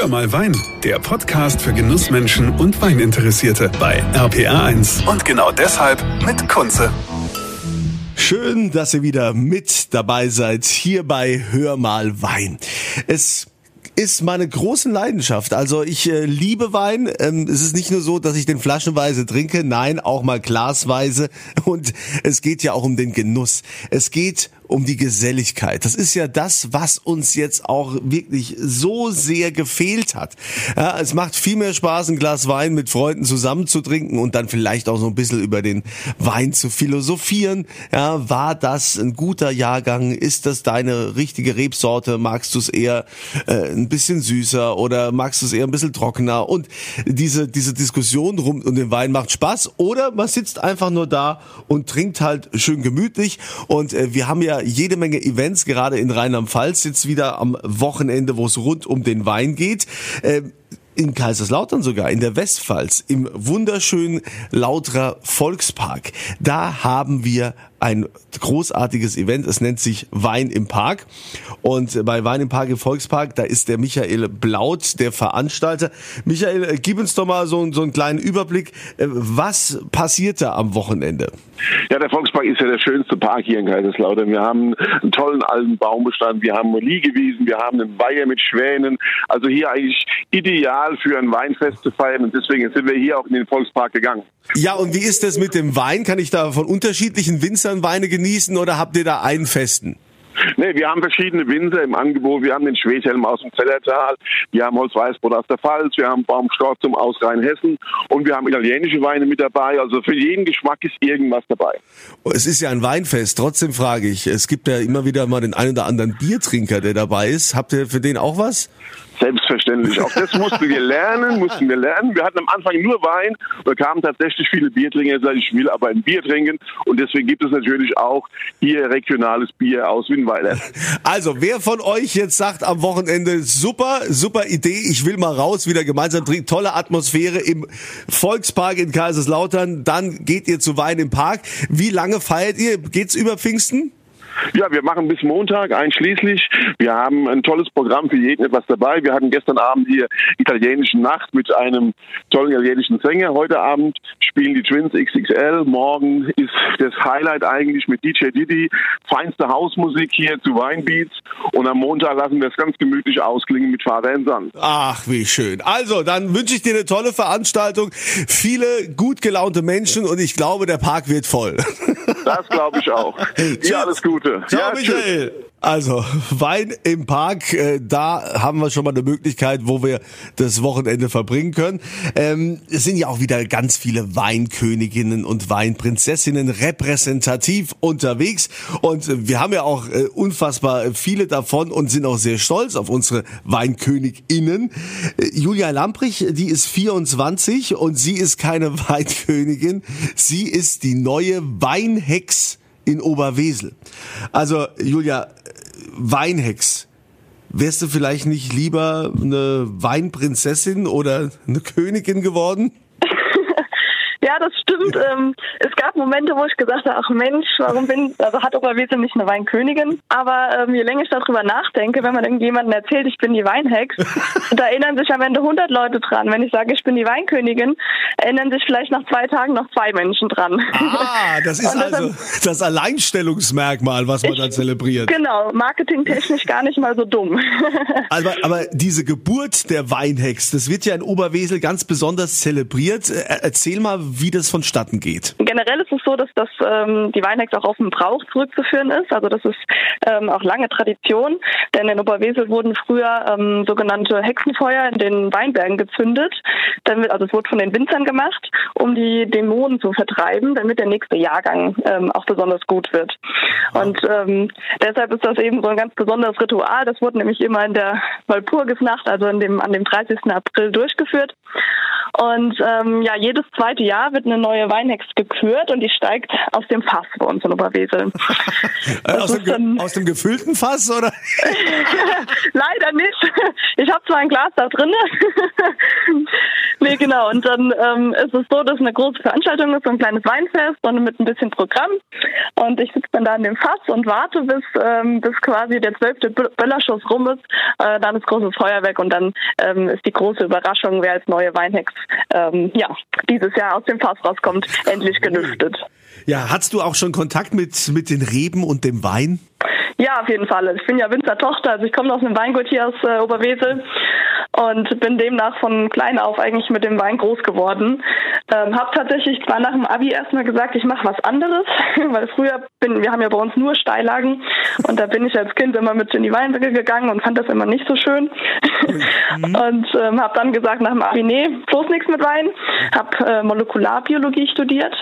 Hör mal Wein, der Podcast für Genussmenschen und Weininteressierte bei RPR1. Und genau deshalb mit Kunze. Schön, dass ihr wieder mit dabei seid hier bei Hör mal Wein. Es ist meine große Leidenschaft. Also ich äh, liebe Wein. Ähm, es ist nicht nur so, dass ich den flaschenweise trinke, nein, auch mal glasweise. Und es geht ja auch um den Genuss. Es geht um die Geselligkeit. Das ist ja das, was uns jetzt auch wirklich so sehr gefehlt hat. Ja, es macht viel mehr Spaß, ein Glas Wein mit Freunden zusammen zu trinken und dann vielleicht auch so ein bisschen über den Wein zu philosophieren. Ja, war das ein guter Jahrgang? Ist das deine richtige Rebsorte? Magst du es eher äh, ein bisschen süßer oder magst du es eher ein bisschen trockener? Und diese, diese Diskussion rund um den Wein macht Spaß oder man sitzt einfach nur da und trinkt halt schön gemütlich und äh, wir haben ja jede Menge Events, gerade in Rheinland-Pfalz, jetzt wieder am Wochenende, wo es rund um den Wein geht. Ähm, in Kaiserslautern sogar, in der Westpfalz, im wunderschönen Lauterer Volkspark. Da haben wir ein großartiges Event. Es nennt sich Wein im Park. Und bei Wein im Park im Volkspark, da ist der Michael Blaut, der Veranstalter. Michael, äh, gib uns doch mal so, so einen kleinen Überblick. Äh, was passiert da am Wochenende? Ja, der Volkspark ist ja der schönste Park hier in Kaiserslautern. Wir haben einen tollen alten Baumbestand, wir haben Liegewiesen, wir haben einen Weiher mit Schwänen. Also hier eigentlich ideal für ein Weinfest zu feiern. Und deswegen sind wir hier auch in den Volkspark gegangen. Ja, und wie ist das mit dem Wein? Kann ich da von unterschiedlichen Winzern Weine genießen oder habt ihr da einen festen? Nee, wir haben verschiedene Winzer im Angebot. Wir haben den Schwedhelm aus dem Zellertal, wir haben Holzweißbrot aus der Pfalz, wir haben Baumstorzum aus Rheinhessen und wir haben italienische Weine mit dabei. Also für jeden Geschmack ist irgendwas dabei. Es ist ja ein Weinfest. Trotzdem frage ich, es gibt ja immer wieder mal den einen oder anderen Biertrinker, der dabei ist. Habt ihr für den auch was? Selbstverständlich. Auch das mussten wir lernen, mussten wir lernen. Wir hatten am Anfang nur Wein, da kamen tatsächlich viele Biertrinker, die sagten, ich will aber ein Bier trinken. Und deswegen gibt es natürlich auch hier regionales Bier aus Winnweiler. Also, wer von euch jetzt sagt am Wochenende, super, super Idee, ich will mal raus, wieder gemeinsam trinken, tolle Atmosphäre im Volkspark in Kaiserslautern, dann geht ihr zu Wein im Park. Wie lange feiert ihr? Geht's über Pfingsten? Ja, wir machen bis Montag einschließlich. Wir haben ein tolles Programm für jeden etwas dabei. Wir hatten gestern Abend hier italienische Nacht mit einem tollen italienischen Sänger. Heute Abend spielen die Twins XXL. Morgen ist das Highlight eigentlich mit DJ Didi. Feinste Hausmusik hier zu Weinbeats. Und am Montag lassen wir es ganz gemütlich ausklingen mit Vater in Sand. Ach, wie schön. Also, dann wünsche ich dir eine tolle Veranstaltung. Viele gut gelaunte Menschen und ich glaube, der Park wird voll. Das glaube ich auch. Dir alles Gute. Ciao, ja, Michael. Tschüss. Also, Wein im Park, äh, da haben wir schon mal eine Möglichkeit, wo wir das Wochenende verbringen können. Ähm, es sind ja auch wieder ganz viele Weinköniginnen und Weinprinzessinnen repräsentativ unterwegs. Und wir haben ja auch äh, unfassbar viele davon und sind auch sehr stolz auf unsere Weinköniginnen. Äh, Julia Lamprich, die ist 24 und sie ist keine Weinkönigin. Sie ist die neue Weinhex in Oberwesel. Also, Julia, Weinhex. Wärst du vielleicht nicht lieber eine Weinprinzessin oder eine Königin geworden? Ja, das stimmt. Ähm, es gab Momente, wo ich gesagt habe, ach Mensch, warum bin, also hat Oberwesel nicht eine Weinkönigin? Aber ähm, je länger ich darüber nachdenke, wenn man irgendjemandem erzählt, ich bin die Weinhex, da erinnern sich am Ende 100 Leute dran. Wenn ich sage, ich bin die Weinkönigin, erinnern sich vielleicht nach zwei Tagen noch zwei Menschen dran. Ah, das ist also das Alleinstellungsmerkmal, was man da zelebriert. Genau, marketingtechnisch gar nicht mal so dumm. aber, aber diese Geburt der Weinhex, das wird ja in Oberwesel ganz besonders zelebriert. Erzähl mal, wie das vonstatten geht. Generell ist es so, dass das ähm, die Weinhex auch auf den Brauch zurückzuführen ist. Also das ist ähm, auch lange Tradition, denn in Oberwesel wurden früher ähm, sogenannte Hexenfeuer in den Weinbergen gezündet. Damit, also es wurde von den Winzern gemacht, um die Dämonen zu vertreiben, damit der nächste Jahrgang ähm, auch besonders gut wird. Und ähm, deshalb ist das eben so ein ganz besonderes Ritual. Das wurde nämlich immer in der Walpurgisnacht, also in dem, an dem 30. April durchgeführt. Und ähm, ja, jedes zweite Jahr wird eine neue Weinhex gekürt und die steigt aus dem Fass bei uns in Oberwesel. aus, dem, aus dem gefüllten Fass, oder? Leider nicht. Ich habe zwar ein Glas da drin. nee, genau. Und dann ähm, ist es so, dass eine große Veranstaltung ist, so ein kleines Weinfest und mit ein bisschen Programm. Und ich sitze dann da in dem Fass und warte, bis, ähm, bis quasi der zwölfte Böllerschuss rum ist. Äh, dann ist großes Feuerwerk und dann ähm, ist die große Überraschung, wer als neue Weinhex ähm, ja, dieses Jahr aus dem Fass rauskommt, endlich gelüftet. Ja, hast du auch schon Kontakt mit, mit den Reben und dem Wein? Ja, auf jeden Fall. Ich bin ja Winzertochter, also ich komme aus einem Weingut hier aus äh, Oberwesel und bin demnach von klein auf eigentlich mit dem Wein groß geworden. Ähm, habe tatsächlich zwar nach dem Abi erstmal gesagt, ich mache was anderes, weil früher bin, wir haben ja bei uns nur Steillagen und da bin ich als Kind immer mit in die Weinberge gegangen und fand das immer nicht so schön. Mhm. und ähm, habe dann gesagt nach dem Abi, nee, bloß nichts mit Wein. Habe äh, Molekularbiologie studiert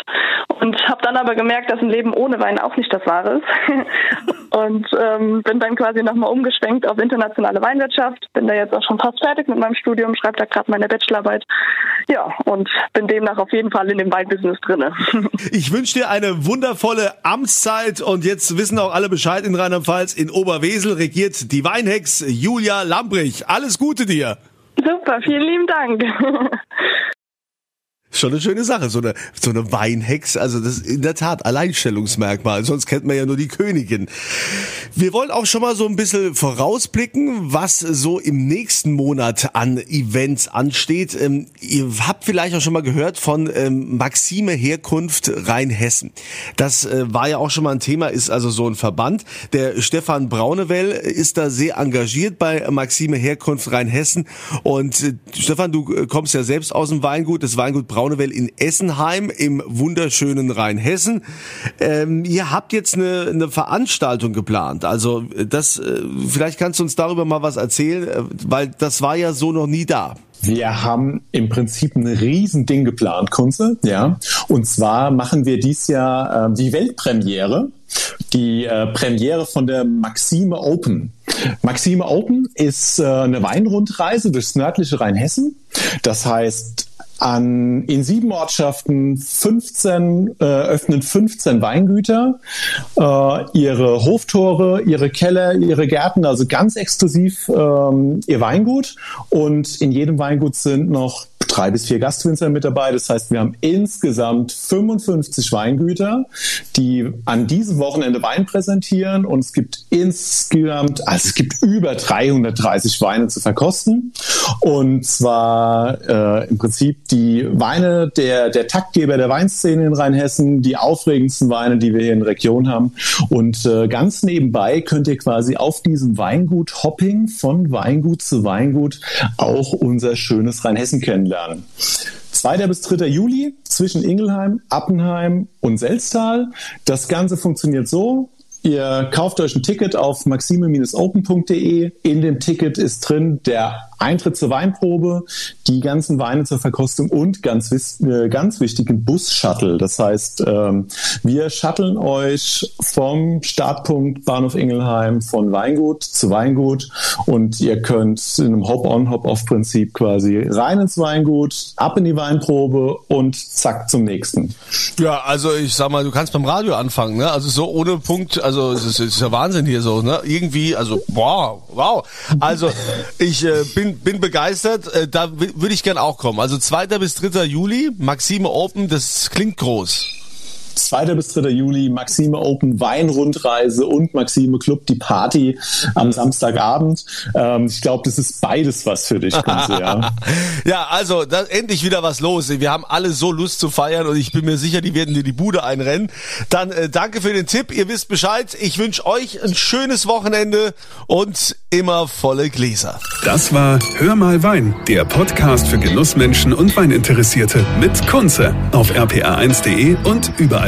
und habe dann aber gemerkt, dass ein Leben ohne Wein auch nicht das Wahre ist. und ähm, bin dann quasi nochmal umgeschwenkt auf internationale Weinwirtschaft. Bin da jetzt auch schon fast fertig mit meinem Studium, schreibe da gerade meine Bachelorarbeit. Ja, und bin demnach auf jeden Fall in dem Weinbusiness drinne. ich wünsche dir eine wundervolle Amtszeit und jetzt wissen auch alle Bescheid in Rheinland-Pfalz. In Oberwesel regiert die Weinhex Julia Lambrich. Alles Gute dir! Super, vielen lieben Dank. Schon eine schöne Sache, so eine, so eine Weinhex. Also das ist in der Tat Alleinstellungsmerkmal. Sonst kennt man ja nur die Königin. Wir wollen auch schon mal so ein bisschen vorausblicken, was so im nächsten Monat an Events ansteht. Ähm, ihr habt vielleicht auch schon mal gehört von ähm, Maxime Herkunft Rheinhessen. Das äh, war ja auch schon mal ein Thema, ist also so ein Verband. Der Stefan Braunewell ist da sehr engagiert bei Maxime Herkunft Rheinhessen. Und äh, Stefan, du äh, kommst ja selbst aus dem Weingut, das Weingut Braunewell in Essenheim im wunderschönen Rheinhessen. Ähm, ihr habt jetzt eine, eine Veranstaltung geplant. Also das, äh, vielleicht kannst du uns darüber mal was erzählen, äh, weil das war ja so noch nie da. Wir haben im Prinzip ein Riesending geplant, Kunze, ja. Und zwar machen wir dies Jahr äh, die Weltpremiere, die äh, Premiere von der Maxime Open. Maxime Open ist äh, eine Weinrundreise durchs nördliche Rheinhessen. Das heißt, an, in sieben Ortschaften 15, äh, öffnen 15 Weingüter äh, ihre Hoftore, ihre Keller, ihre Gärten, also ganz exklusiv ähm, ihr Weingut. Und in jedem Weingut sind noch drei bis vier Gastwinzer mit dabei. Das heißt, wir haben insgesamt 55 Weingüter, die an diesem Wochenende Wein präsentieren. Und es gibt insgesamt, also es gibt über 330 Weine zu verkosten. Und zwar äh, im Prinzip die Weine der, der Taktgeber der Weinszene in Rheinhessen, die aufregendsten Weine, die wir hier in der Region haben. Und äh, ganz nebenbei könnt ihr quasi auf diesem Weingut Hopping von Weingut zu Weingut auch unser schönes Rheinhessen kennenlernen lernen. 2. bis 3. Juli zwischen Ingelheim, Appenheim und Selztal. Das Ganze funktioniert so. Ihr kauft euch ein Ticket auf maxime-open.de. In dem Ticket ist drin der Eintritt zur Weinprobe, die ganzen Weine zur Verkostung und ganz, äh, ganz wichtig ein Bus-Shuttle. Das heißt, ähm, wir shutteln euch vom Startpunkt Bahnhof Ingelheim von Weingut zu Weingut und ihr könnt in einem Hop-on, Hop-off-Prinzip quasi rein ins Weingut, ab in die Weinprobe und zack zum nächsten. Ja, also ich sag mal, du kannst beim Radio anfangen, ne? Also so ohne Punkt, also es ist, ist ja Wahnsinn hier so, ne? Irgendwie, also wow, wow. Also ich äh, bin bin, bin begeistert. Äh, da würde ich gern auch kommen. Also 2. bis 3. Juli, Maxime Open, das klingt groß. 2. bis 3. Juli Maxime Open Weinrundreise und Maxime Club die Party am Samstagabend. Ähm, ich glaube, das ist beides was für dich, Kunze, ja. ja, also da, endlich wieder was los. Wir haben alle so Lust zu feiern und ich bin mir sicher, die werden dir die Bude einrennen. Dann äh, danke für den Tipp. Ihr wisst Bescheid. Ich wünsche euch ein schönes Wochenende und immer volle Gläser. Das war Hör mal Wein, der Podcast für Genussmenschen und Weininteressierte mit Kunze auf rpa1.de und überall